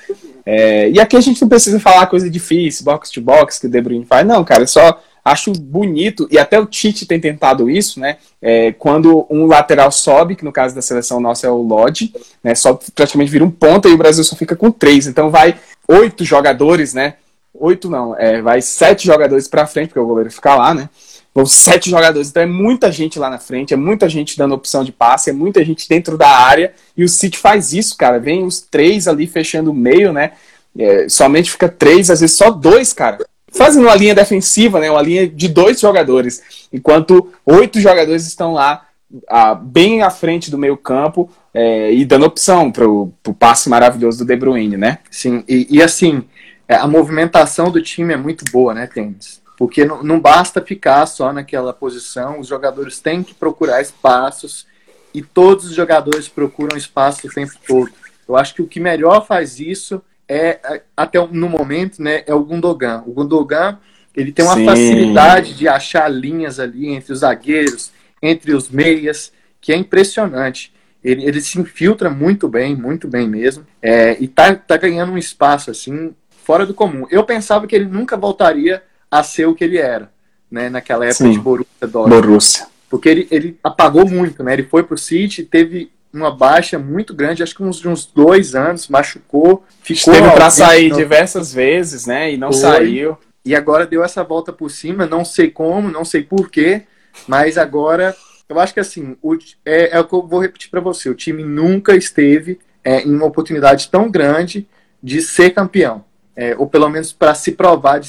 É, e aqui a gente não precisa falar coisa difícil, box to box, que o De Bruyne faz. Não, cara, eu só acho bonito, e até o Tite tem tentado isso, né? É, quando um lateral sobe, que no caso da seleção nossa é o Lodge, né? Só praticamente vira um ponta e o Brasil só fica com três. Então vai oito jogadores, né? Oito não, é, vai sete jogadores para frente, porque o goleiro fica lá, né? Vão sete jogadores, então é muita gente lá na frente, é muita gente dando opção de passe, é muita gente dentro da área, e o City faz isso, cara. Vem os três ali fechando o meio, né? É, somente fica três, às vezes só dois, cara. Fazendo uma linha defensiva, né? Uma linha de dois jogadores, enquanto oito jogadores estão lá ah, bem à frente do meio campo é, e dando opção para o passe maravilhoso do De Bruyne, né? Sim, e, e assim, a movimentação do time é muito boa, né, Tênis? Porque não, não basta ficar só naquela posição, os jogadores têm que procurar espaços e todos os jogadores procuram espaço o tempo todo. Eu acho que o que melhor faz isso é, é até no momento, né, é o Gundogan. O Gundogan, ele tem uma Sim. facilidade de achar linhas ali entre os zagueiros, entre os meias, que é impressionante. Ele, ele se infiltra muito bem, muito bem mesmo, é, e tá, tá ganhando um espaço assim fora do comum. Eu pensava que ele nunca voltaria a ser o que ele era, né, naquela época Sim. de Borussia Dortmund. Borussia. Porque ele, ele apagou muito, né? Ele foi pro City, teve uma baixa muito grande, acho que uns, uns dois anos, machucou, ficou. Teve para sair não... diversas vezes, né? E não foi. saiu. E agora deu essa volta por cima, não sei como, não sei porquê, mas agora eu acho que assim, o, é, é o que eu vou repetir para você: o time nunca esteve é, em uma oportunidade tão grande de ser campeão é, ou pelo menos para se provar de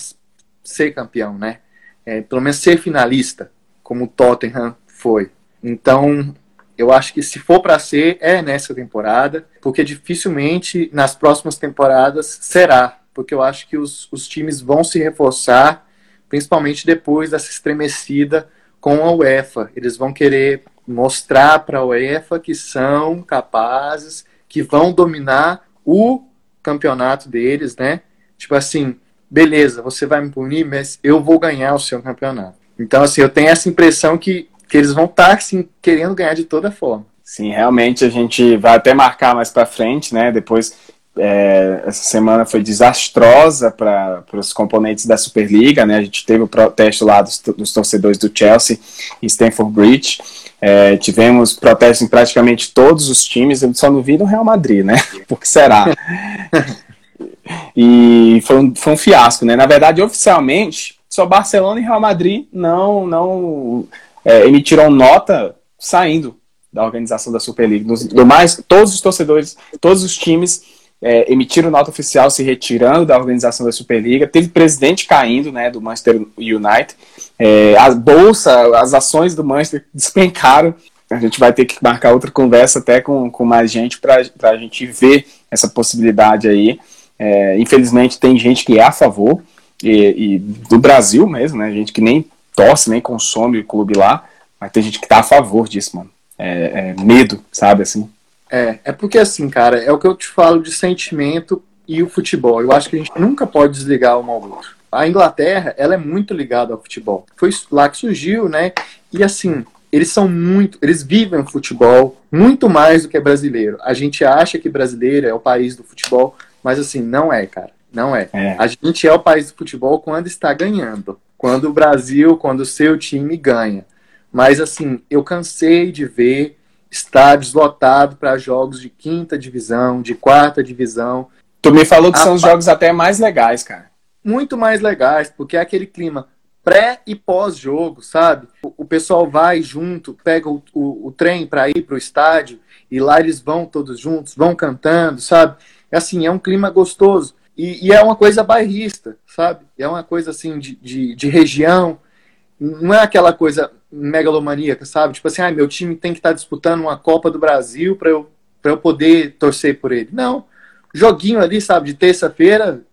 ser campeão, né? É, pelo menos ser finalista, como o Tottenham foi. Então, eu acho que se for para ser, é nessa temporada, porque dificilmente nas próximas temporadas será, porque eu acho que os, os times vão se reforçar, principalmente depois dessa estremecida com a UEFA. Eles vão querer mostrar para a UEFA que são capazes, que vão dominar o campeonato deles, né? Tipo assim, beleza, você vai me punir, mas eu vou ganhar o seu campeonato. Então, assim, eu tenho essa impressão que, que eles vão estar, tá, assim, querendo ganhar de toda forma. Sim, realmente a gente vai até marcar mais para frente, né? Depois, é, essa semana foi desastrosa para os componentes da Superliga, né? A gente teve o protesto lá dos, dos torcedores do Chelsea em Stamford Bridge. É, tivemos protestos em praticamente todos os times, eu só não vi no Real Madrid, né? <laughs> Por que será? <laughs> E foi um, foi um fiasco, né? Na verdade, oficialmente, só Barcelona e Real Madrid não, não é, emitiram nota saindo da organização da Superliga. Do mais, todos os torcedores, todos os times é, emitiram nota oficial se retirando da organização da Superliga. Teve presidente caindo, né, do Manchester United. É, a bolsa, as ações do Manchester <laughs> despencaram. A gente vai ter que marcar outra conversa até com, com mais gente para a gente ver essa possibilidade aí. É, infelizmente tem gente que é a favor, e, e, do Brasil mesmo, né? Gente que nem torce, nem consome o clube lá, mas tem gente que tá a favor disso, mano. É, é medo, sabe, assim. É, é porque assim, cara, é o que eu te falo de sentimento e o futebol. Eu acho que a gente nunca pode desligar um ao outro. A Inglaterra, ela é muito ligada ao futebol. Foi lá que surgiu, né? E assim, eles são muito, eles vivem o futebol muito mais do que brasileiro. A gente acha que brasileiro é o país do futebol, mas assim, não é, cara. Não é. é. A gente é o país do futebol quando está ganhando. Quando o Brasil, quando o seu time ganha. Mas assim, eu cansei de ver estádios lotados para jogos de quinta divisão, de quarta divisão. Tu me falou que a são os jogos até mais legais, cara. Muito mais legais, porque é aquele clima pré e pós-jogo, sabe? O, pessoal vai junto, pega o, o, o trem para ir para o estádio e lá eles vão todos juntos, vão cantando, sabe? É assim, é um clima gostoso. E, e é uma coisa bairrista, sabe? É uma coisa assim de, de, de, região. Não é aquela coisa megalomaníaca, sabe? Tipo assim, ah, meu time tem que estar tá disputando uma Copa do Brasil para eu, eu poder torcer por ele. Não. Joguinho ali, sabe, de terça-feira,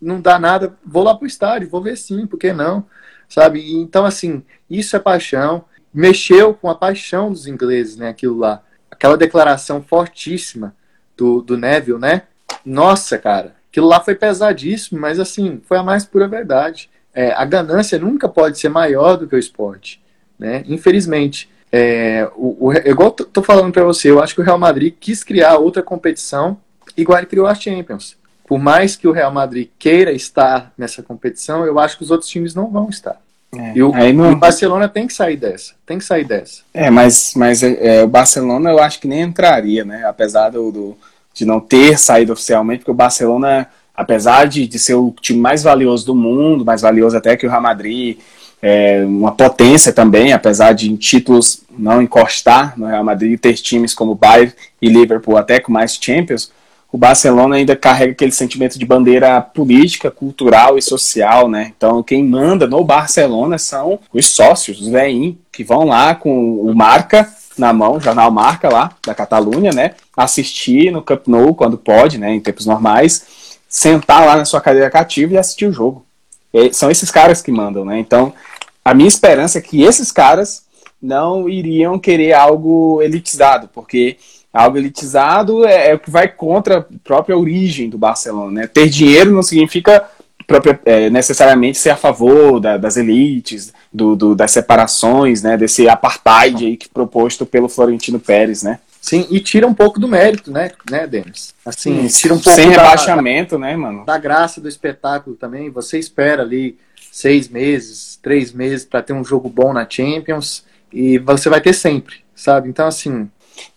não dá nada, vou lá pro estádio, vou ver sim, por que não? Sabe? Então, assim, isso é paixão. Mexeu com a paixão dos ingleses, né? Aquilo lá. Aquela declaração fortíssima do, do Neville, né? Nossa, cara, aquilo lá foi pesadíssimo, mas assim, foi a mais pura verdade. É, a ganância nunca pode ser maior do que o esporte, né? Infelizmente. É, o, o, igual tô, tô falando para você, eu acho que o Real Madrid quis criar outra competição igual ele criou a Champions. Por mais que o Real Madrid queira estar nessa competição, eu acho que os outros times não vão estar. É, e o, não... o, Barcelona tem que sair dessa. Tem que sair dessa. É, mas, mas é, o Barcelona eu acho que nem entraria, né? Apesar do, do, de não ter saído oficialmente, porque o Barcelona, apesar de, de ser o time mais valioso do mundo, mais valioso até que o Real Madrid, é uma potência também, apesar de em títulos não encostar no Real Madrid, ter times como Bayern e Liverpool até com mais Champions, o Barcelona ainda carrega aquele sentimento de bandeira política, cultural e social, né? Então, quem manda no Barcelona são os sócios, os veinhos, que vão lá com o Marca na mão, jornal Marca lá, da Catalunha, né? Assistir no Camp Nou, quando pode, né? Em tempos normais, sentar lá na sua cadeira cativa e assistir o jogo. E são esses caras que mandam, né? Então, a minha esperança é que esses caras não iriam querer algo elitizado, porque algo elitizado é, é, o que vai contra a própria origem do Barcelona. Né? Ter dinheiro não significa própria, é, necessariamente ser a favor da, das elites, do, do, das separações, né? desse apartheid aí que proposto pelo Florentino Pérez, né? Sim, e tira um pouco do mérito, né, né, Denis? Assim, Sim, tira um pouco sem da, rebaixamento, né, mano? Da graça do espetáculo também. Você espera ali seis meses, três meses para ter um jogo bom na Champions e você vai ter sempre, sabe? Então, assim,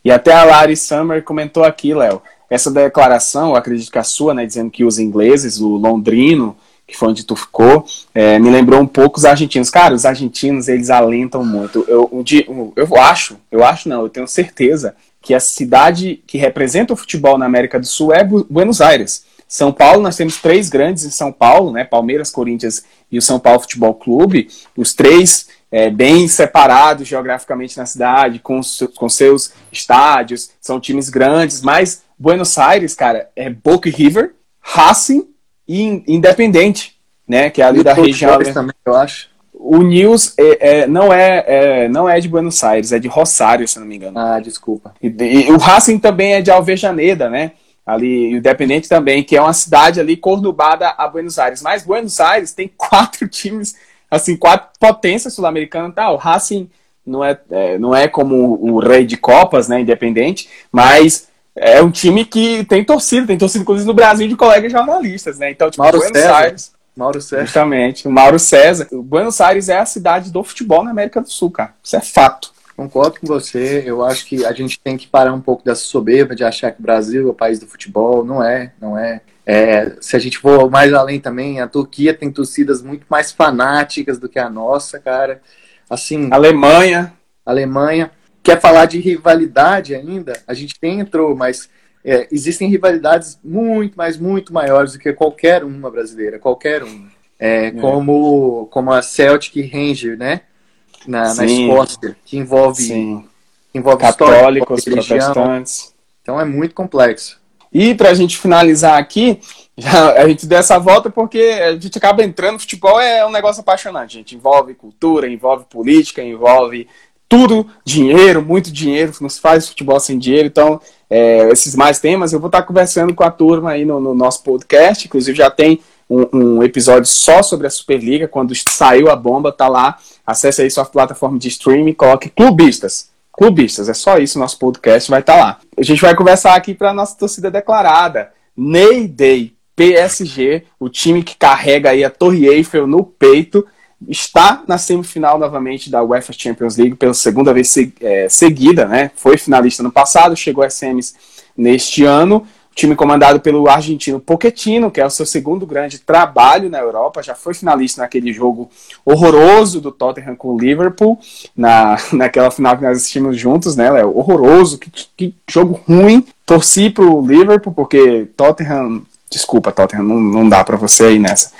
e até a Lari Summer comentou aqui, Léo, essa declaração, acredito que a sua, né, dizendo que os ingleses, o londrino, que foi onde tu ficou, é, me lembrou um pouco os argentinos. Cara, os argentinos, eles alentam muito. Eu, eu, eu acho, eu acho não, eu tenho certeza que a cidade que representa o futebol na América do Sul é Buenos Aires. São Paulo, nós temos três grandes em São Paulo, né? Palmeiras, Corinthians e o São Paulo Futebol Clube. Os três é, bem separados geograficamente na cidade, com, com seus estádios, são times grandes, mas Buenos Aires, cara, é Boca River, Racing e Independente, né, que é ali e da região. Também, eu acho. O News é, é, não, é, é, não é de Buenos Aires, é de Rosário, se não me engano. Ah, desculpa. E, e o Racing também é de Alvejaneda, né? ali Independente também, que é uma cidade ali cornubada a Buenos Aires. Mas Buenos Aires tem <laughs> quatro times assim, quatro potências sul-americanas, tá? O Racing não é, é, não é como o rei de Copas, né, independente, mas é um time que tem torcida, tem torcida inclusive no Brasil de colegas jornalistas, né? Então, tipo, Mauro Buenos César. Aires. Mauro César. Justamente, o Mauro César. O Buenos Aires é a cidade do futebol na América do Sul, cara. Isso é fato. Concordo com você. Eu acho que a gente tem que parar um pouco dessa soberba de achar que o Brasil é o país do futebol. Não é, não é. É, se a gente for mais além também, a Turquia tem torcidas muito mais fanáticas do que a nossa, cara. Assim, Alemanha, Alemanha. Quer falar de rivalidade ainda? A gente nem entrou, mas é, existem rivalidades muito, mas muito maiores do que qualquer uma brasileira, qualquer uma. É, é. Como, como a Celtic Ranger, né? Na, na Escócia, que envolve, Sim. Que envolve católicos, história, protestantes. Então é muito complexo. E para a gente finalizar aqui, já, a gente deu essa volta porque a gente acaba entrando. Futebol é um negócio apaixonante, gente. Envolve cultura, envolve política, envolve tudo, dinheiro, muito dinheiro. Não se faz futebol sem dinheiro. Então, é, esses mais temas, eu vou estar conversando com a turma aí no, no nosso podcast. Inclusive, já tem um, um, episódio só sobre a Superliga. Quando saiu a bomba, tá lá. Acesse aí sua plataforma de streaming, coloque clubistas clubistas. É só isso, nosso podcast vai estar tá lá. A gente vai conversar aqui para nossa torcida declarada. Ney Day, PSG, o time que carrega aí a Torre Eiffel no peito, está na semifinal novamente da UEFA Champions League pela segunda vez é, seguida, né? Foi finalista no passado, chegou às semis neste ano. O time comandado pelo argentino Pochettino, que é o seu segundo grande trabalho na Europa, já foi finalista naquele jogo horroroso do Tottenham com o Liverpool, na, <laughs> naquela final que nós assistimos juntos, né, Léo? Horroroso, que, que jogo ruim. Torci pro Liverpool, porque Tottenham. Desculpa, Tottenham, não, não dá para você aí nessa.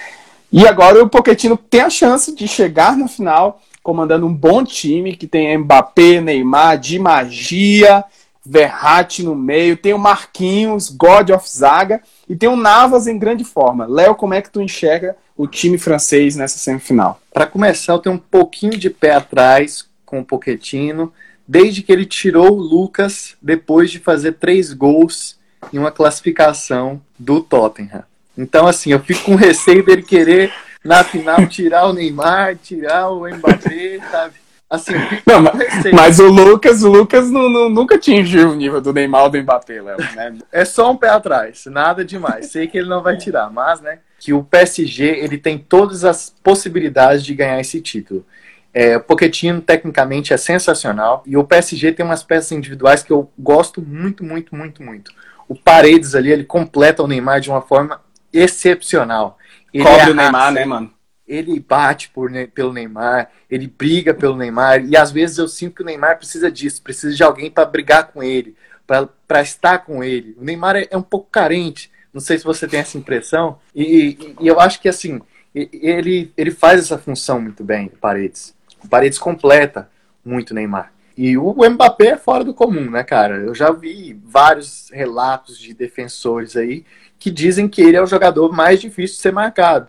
E agora o Pochettino tem a chance de chegar na final comandando um bom time que tem Mbappé, Neymar, Di Magia, Verratti no meio, tem o Marquinhos, God of Zaga e tem o Navas em grande forma. Léo, como é que tu enxerga o time francês nessa semifinal? Para começar, eu tenho um pouquinho de pé atrás com o Pochettino, desde que ele tirou o Lucas depois de fazer três gols em uma classificação do Tottenham. Então, assim, eu fico com receio dele querer, na final, tirar o Neymar, tirar o Mbappé, sabe? Assim, não, mas, mas, o Lucas, o Lucas não, não, nunca atingiu o nível do Neymar ou do Mbappé, Léo, né? É só um pé atrás, nada demais. Sei que ele não vai tirar, mas, né, que o PSG, ele tem todas as possibilidades de ganhar esse título. É, o Pochettino, tecnicamente, é sensacional. E o PSG tem umas peças individuais que eu gosto muito, muito, muito, muito. O Paredes ali, ele completa o Neymar de uma forma excepcional. Ele Cobre o Neymar, né, mano? ele bate por, pelo Neymar, ele briga pelo Neymar, e às vezes eu sinto que o Neymar precisa disso, precisa de alguém para brigar com ele, para estar com ele. O Neymar é, é, um pouco carente, não sei se você tem essa impressão, e, e, eu acho que assim, ele, ele faz essa função muito bem, o Paredes. O Paredes completa muito o Neymar. E o Mbappé é fora do comum, né, cara? Eu já vi vários relatos de defensores aí que dizem que ele é o jogador mais difícil de ser marcado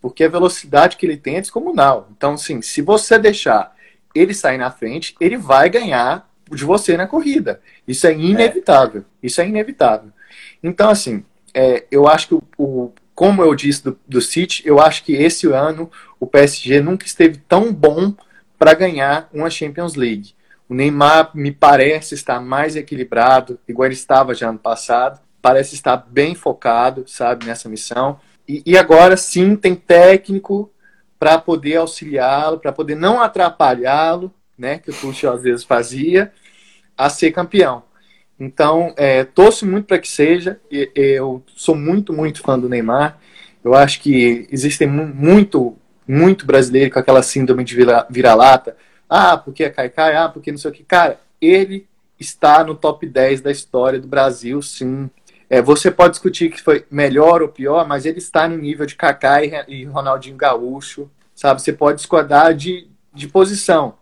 porque a velocidade que ele tem é descomunal. Então, assim, se você deixar ele sair na frente, ele vai ganhar de você na corrida. Isso é inevitável. É. Isso é inevitável. Então, assim, é, eu acho que o, o, como eu disse do, do City, eu acho que esse ano o PSG nunca esteve tão bom para ganhar uma Champions League. O Neymar me parece estar mais equilibrado, igual ele estava já ano passado. Parece estar bem focado, sabe, nessa missão. E, e agora sim tem técnico para poder auxiliá-lo, para poder não atrapalhá-lo, né, que o Tuchel às vezes fazia, a ser campeão. Então, é, torço muito para que seja. Eu sou muito, muito fã do Neymar. Eu acho que existem muito, muito brasileiro com aquela síndrome de vira-lata. Ah, porque é Caicai, ah, porque não sei o que. Cara, ele está no top 10 da história do Brasil, sim. É, você pode discutir que foi melhor ou pior, mas ele está no nível de Kaká e Ronaldinho Gaúcho, sabe? Você pode discordar de, de posição,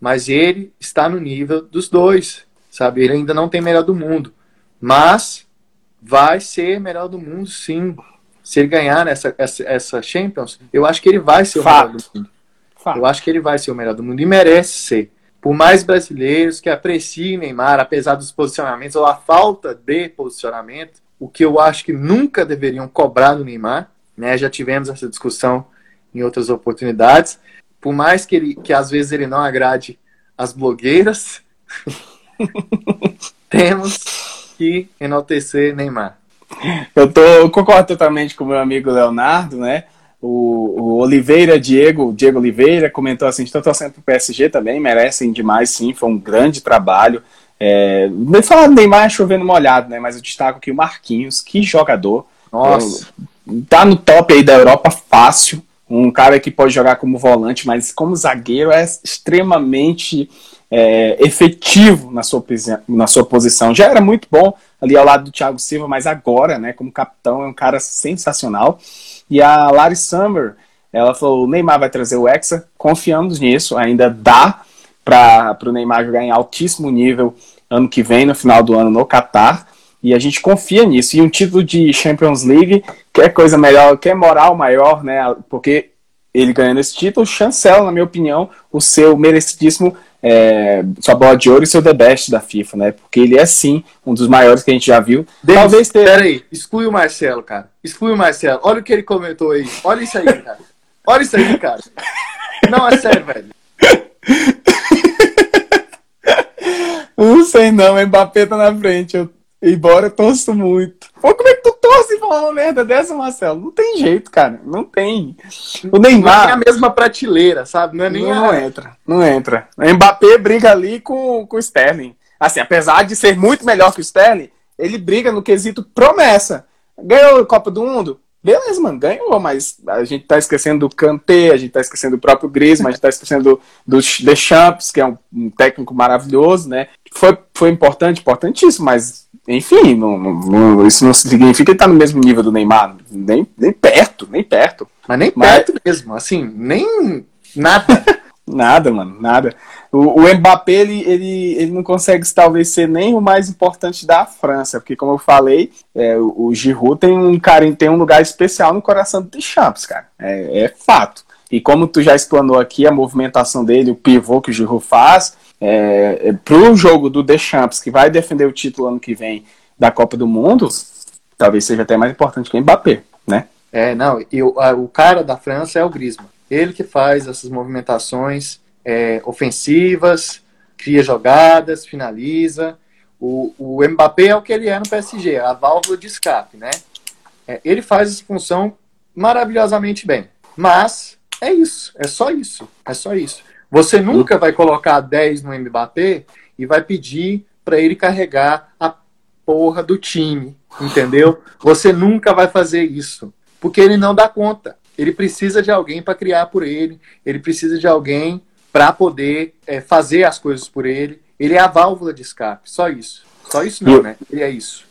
mas ele está no nível dos dois, sabe? Ele ainda não tem melhor do mundo, mas vai ser melhor do mundo, sim. Se ele ganhar essa, essa, essa Champions, eu acho que ele vai ser o Fato. melhor do mundo. Fato. Eu acho que ele vai ser o melhor do mundo e merece ser por mais brasileiros que apreciem Neymar, apesar dos posicionamentos ou a falta de posicionamento, o que eu acho que nunca deveriam cobrar do Neymar, né? Já tivemos essa discussão em outras oportunidades. Por mais que ele, que às vezes ele não agrade as blogueiras, <laughs> temos que enaltecer Neymar. Eu tô eu concordo totalmente com o meu amigo Leonardo, né? O, o, Oliveira, Diego, Diego Oliveira, comentou assim: estou torcendo para o PSG também, merecem demais, sim, foi um grande trabalho. É, falar Neymar chovendo molhado, né? Mas eu destaco aqui o Marquinhos, que jogador. Nossa. Tá no top aí da Europa fácil. Um cara que pode jogar como volante, mas como zagueiro é extremamente é, efetivo na sua, na sua posição. Já era muito bom ali ao lado do Thiago Silva, mas agora, né, como capitão, é um cara sensacional. E a Lari Summer, ela falou: o Neymar vai trazer o Hexa, confiamos nisso, ainda dá para o Neymar jogar em altíssimo nível ano que vem, no final do ano, no Qatar. E a gente confia nisso. E um título de Champions League, que é coisa melhor, que é moral maior, né? Porque ele ganhando esse título, chancela, na minha opinião, o seu merecidíssimo é, sua bola de ouro e seu The Best da FIFA, né? Porque ele é sim um dos maiores que a gente já viu. Denis, Talvez ter. Pera aí, exclui o Marcelo, cara. Exclui o Marcelo. Olha o que ele comentou aí. Olha isso aí, cara. Olha isso aí, cara. Não, é sério, velho. <laughs> Não sei não, o Mbappé tá na frente. Eu, embora eu torço muito. Pô, como é que tu torce e fala uma merda dessa, Marcelo? Não tem jeito, cara. Não tem. O Neymar. Não é a mesma prateleira, sabe? Não é nem. Não, a... entra. Não entra. O Mbappé briga ali com, com o Sterling. Assim, apesar de ser muito melhor que o Sterling, ele briga no quesito promessa. Ganhou a Copa do Mundo? Beleza, mano, ganhou, mas a gente tá esquecendo do Kanté, a gente tá esquecendo do próprio Griezmann, a gente tá esquecendo do, do Deschamps, que é um, um, técnico maravilhoso, né? Foi, foi importante, importantíssimo, mas, enfim, não, não, isso não significa que ele tá no mesmo nível do Neymar, nem, nem perto, nem perto. Mas nem mas... perto mesmo, assim, nem nada. <laughs> Nada, mano, nada. O, o Mbappé, ele, ele, ele não consegue talvez ser nem o mais importante da França, porque como eu falei, é, o, o Giroud tem um, cara, tem um lugar especial no coração do Deschamps, cara. É, é fato. E como tu já explanou aqui, a movimentação dele, o pivô que o Giroud faz, é, é, pro jogo do Deschamps, que vai defender o título ano que vem da Copa do Mundo, talvez seja até mais importante que o Mbappé, né? É, não, e o, a, o cara da França é o Griezmann. Ele que faz essas movimentações é, ofensivas, cria jogadas, finaliza. O, o Mbappé é o que ele é no PSG, a válvula de escape, né? É, ele faz essa função maravilhosamente bem. Mas é isso, é só isso, é só isso. Você nunca vai colocar 10 no Mbappé e vai pedir para ele carregar a porra do time, entendeu? Você nunca vai fazer isso, porque ele não dá conta. Ele precisa de alguém para criar por ele, ele precisa de alguém para poder é, fazer as coisas por ele. Ele é a válvula de escape, só isso. Só isso não, né? Ele é isso.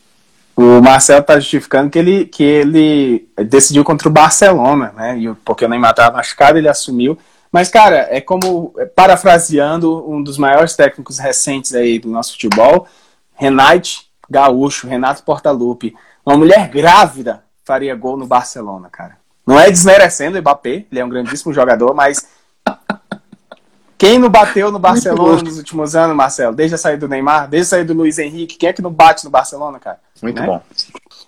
O Marcelo está justificando que ele, que ele decidiu contra o Barcelona, né? E, porque o Neymar estava machucado, ele assumiu. Mas, cara, é como, é, parafraseando um dos maiores técnicos recentes aí do nosso futebol, Renate Gaúcho, Renato Portaluppi. Uma mulher grávida faria gol no Barcelona, cara. Não é desmerecendo o Mbappé, ele é um grandíssimo jogador, mas quem não bateu no Barcelona nos últimos anos, Marcelo? Desde a saída do Neymar, desde a saída do Luiz Henrique, quem é que não bate no Barcelona, cara? Muito né? bom.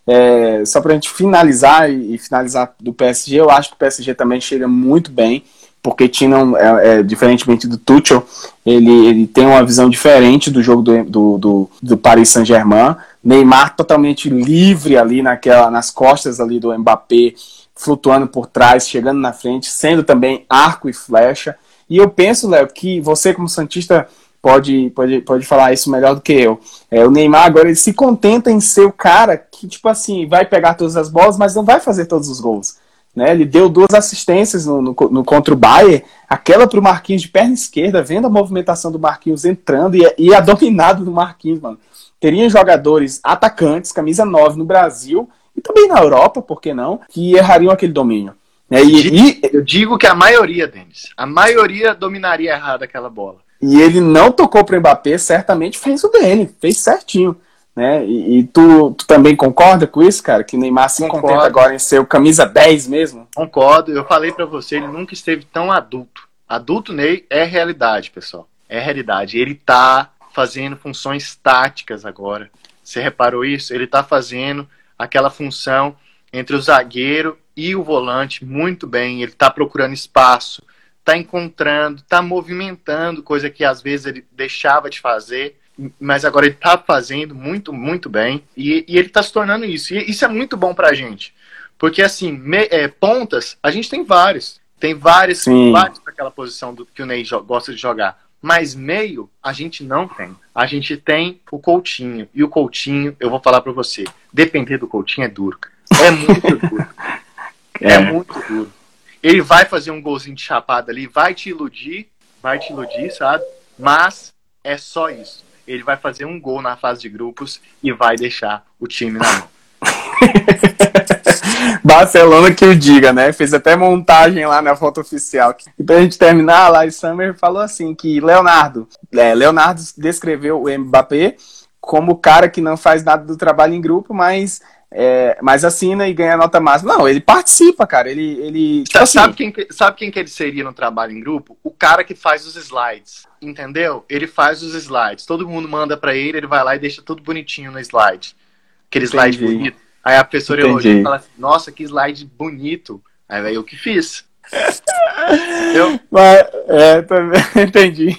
É, só pra gente finalizar e, finalizar do PSG, eu acho que o PSG também chega muito bem, porque tinha, é, é, diferentemente do Tuchel, ele, ele tem uma visão diferente do jogo do, do, do, do Paris Saint-Germain. Neymar totalmente livre ali naquela, nas costas ali do Mbappé, flutuando por trás, chegando na frente, sendo também arco e flecha. E eu penso, Léo, que você, como Santista, pode, pode, pode falar isso melhor do que eu. É, o Neymar agora ele se contenta em ser o cara que, tipo assim, vai pegar todas as bolas, mas não vai fazer todos os gols. Né? Ele deu duas assistências no, no, no contra o Bayern, aquela para o Marquinhos de perna esquerda, vendo a movimentação do Marquinhos entrando e, e a <laughs> dominada do Marquinhos, mano. Teria jogadores atacantes, camisa 9 no Brasil, e também na Europa, por que não, que errariam aquele domínio. Né? E, eu digo que a maioria, Denis, a maioria dominaria errado aquela bola. E ele não tocou para o Mbappé, certamente fez o dele, fez certinho. Né? E, e tu, tu, também concorda com isso, cara? Que Neymar se Concordo. contenta agora em ser o camisa 10 mesmo? Concordo, eu falei para você, ele nunca esteve tão adulto. Adulto Ney é realidade, pessoal. É realidade. Ele tá fazendo funções táticas agora. Você reparou isso? Ele tá fazendo aquela função entre o zagueiro e o volante muito bem. Ele está procurando espaço, está encontrando, está movimentando, coisa que às vezes ele deixava de fazer, mas agora ele está fazendo muito, muito bem. E, e ele está se tornando isso. E isso é muito bom para a gente. Porque, assim, me, é, pontas, a gente tem vários. Tem vários, vários para aquela posição do, que o Ney gosta de jogar. Mas meio, a gente não tem. A gente tem o Coutinho. E o Coutinho, eu vou falar para você, depender do Coutinho é duro. É muito <laughs> duro. É. é muito duro. Ele vai fazer um golzinho de chapada ali, vai te iludir, vai te iludir, sabe? Mas é só isso. Ele vai fazer um gol na fase de grupos e vai deixar o time na mão. <laughs> Barcelona que o diga, né? Fez até montagem lá na foto oficial. E pra gente terminar, a Lai Summer falou assim que Leonardo, é, Leonardo descreveu o Mbappé como o cara que não faz nada do trabalho em grupo, mas é, mas assina e ganha nota máxima. Não, ele participa, cara. Ele. ele tipo assim, sabe, quem, sabe quem que ele seria no trabalho em grupo? O cara que faz os slides. Entendeu? Ele faz os slides. Todo mundo manda para ele, ele vai lá e deixa tudo bonitinho no slide. Aquele Entendi. slide bonito. Aí a professora elogia e fala assim: Nossa, que slide bonito. Aí vai eu que fiz. <laughs> Entendeu? Mas, é, também, <laughs> entendi.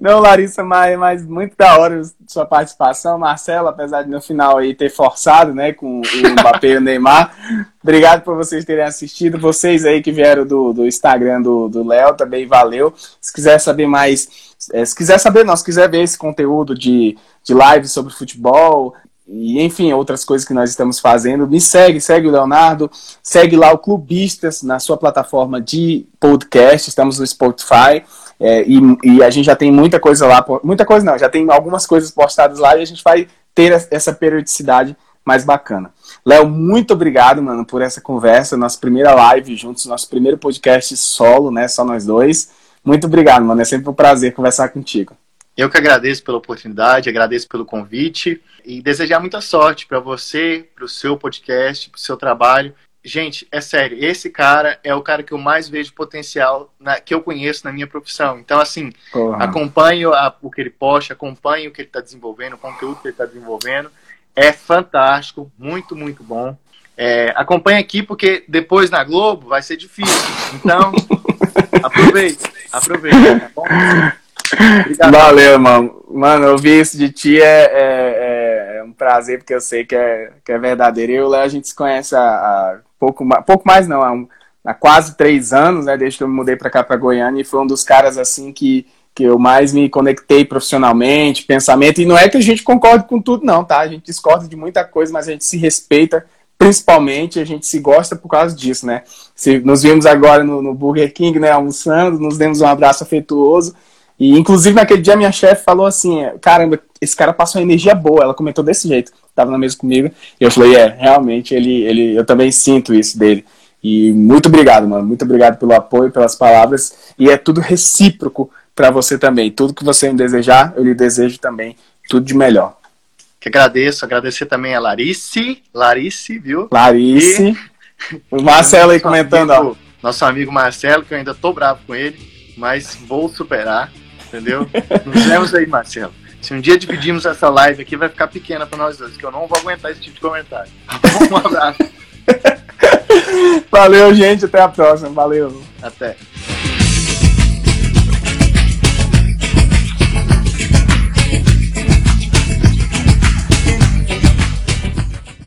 Não, Larissa, mas, mas muito da hora sua participação. Marcelo, apesar de no final aí ter forçado, né, com o Mbappé e o Neymar. Obrigado por vocês terem assistido. Vocês aí que vieram do, do Instagram do Léo também, valeu. Se quiser saber mais, é, se quiser saber, não, se quiser ver esse conteúdo de, de live sobre futebol, e enfim, outras coisas que nós estamos fazendo. Me segue, segue o Leonardo, segue lá o Clubistas na sua plataforma de podcast, estamos no Spotify. É, e, e, a gente já tem muita coisa lá, muita coisa não, já tem algumas coisas postadas lá e a gente vai ter essa periodicidade mais bacana. Léo, muito obrigado, mano, por essa conversa, nossa primeira live juntos, nosso primeiro podcast solo, né, só nós dois. Muito obrigado, mano, é sempre um prazer conversar contigo. Eu que agradeço pela oportunidade, agradeço pelo convite e desejar muita sorte para você, para o seu podcast, para o seu trabalho. Gente, é sério, esse cara é o cara que eu mais vejo potencial na, que eu conheço na minha profissão. Então, assim, acompanho a, o que ele posta, acompanho o que ele está desenvolvendo, o conteúdo que ele está desenvolvendo. É fantástico, muito, muito bom. É, acompanhe aqui, porque depois na Globo vai ser difícil. Então, <laughs> aproveite, aproveite, tá bom? <laughs> Obrigado. Valeu, mano. Mano, ouvir isso de ti é, é, é, um prazer, porque eu sei que é, que é verdadeiro. Eu e o Léo, a gente se conhece há, há pouco, pouco mais, não, há, um, há, quase três anos, né, desde que eu me mudei para cá, para Goiânia, e foi um dos caras, assim, que, que eu mais me conectei profissionalmente, pensamento, e não é que a gente concorde com tudo, não, tá? A gente discorda de muita coisa, mas a gente se respeita, principalmente, a gente se gosta por causa disso, né? Se, nos vimos agora no, no Burger King, né, almoçando, nos demos um abraço afetuoso, e, inclusive, naquele dia, minha chefe falou assim: caramba, esse cara passou uma energia boa. Ela comentou desse jeito, tava na mesa comigo. E eu falei: é, realmente, ele, ele, eu também sinto isso dele. E muito obrigado, mano. Muito obrigado pelo apoio, pelas palavras. E é tudo recíproco para você também. Tudo que você me desejar, eu lhe desejo também tudo de melhor. Que agradeço, agradecer também a Larice, Larice, viu? Larice. E... O Marcelo aí comentando, amigo, ó. Nosso amigo Marcelo, que eu ainda tô bravo com ele, mas vou superar entendeu? Nos vemos aí, Marcelo. Se um dia dividirmos essa live aqui, vai ficar pequena para nós dois, que eu não vou aguentar esse tipo de comentário. Um abraço. <laughs> Valeu, gente. Até a próxima. Valeu. Até.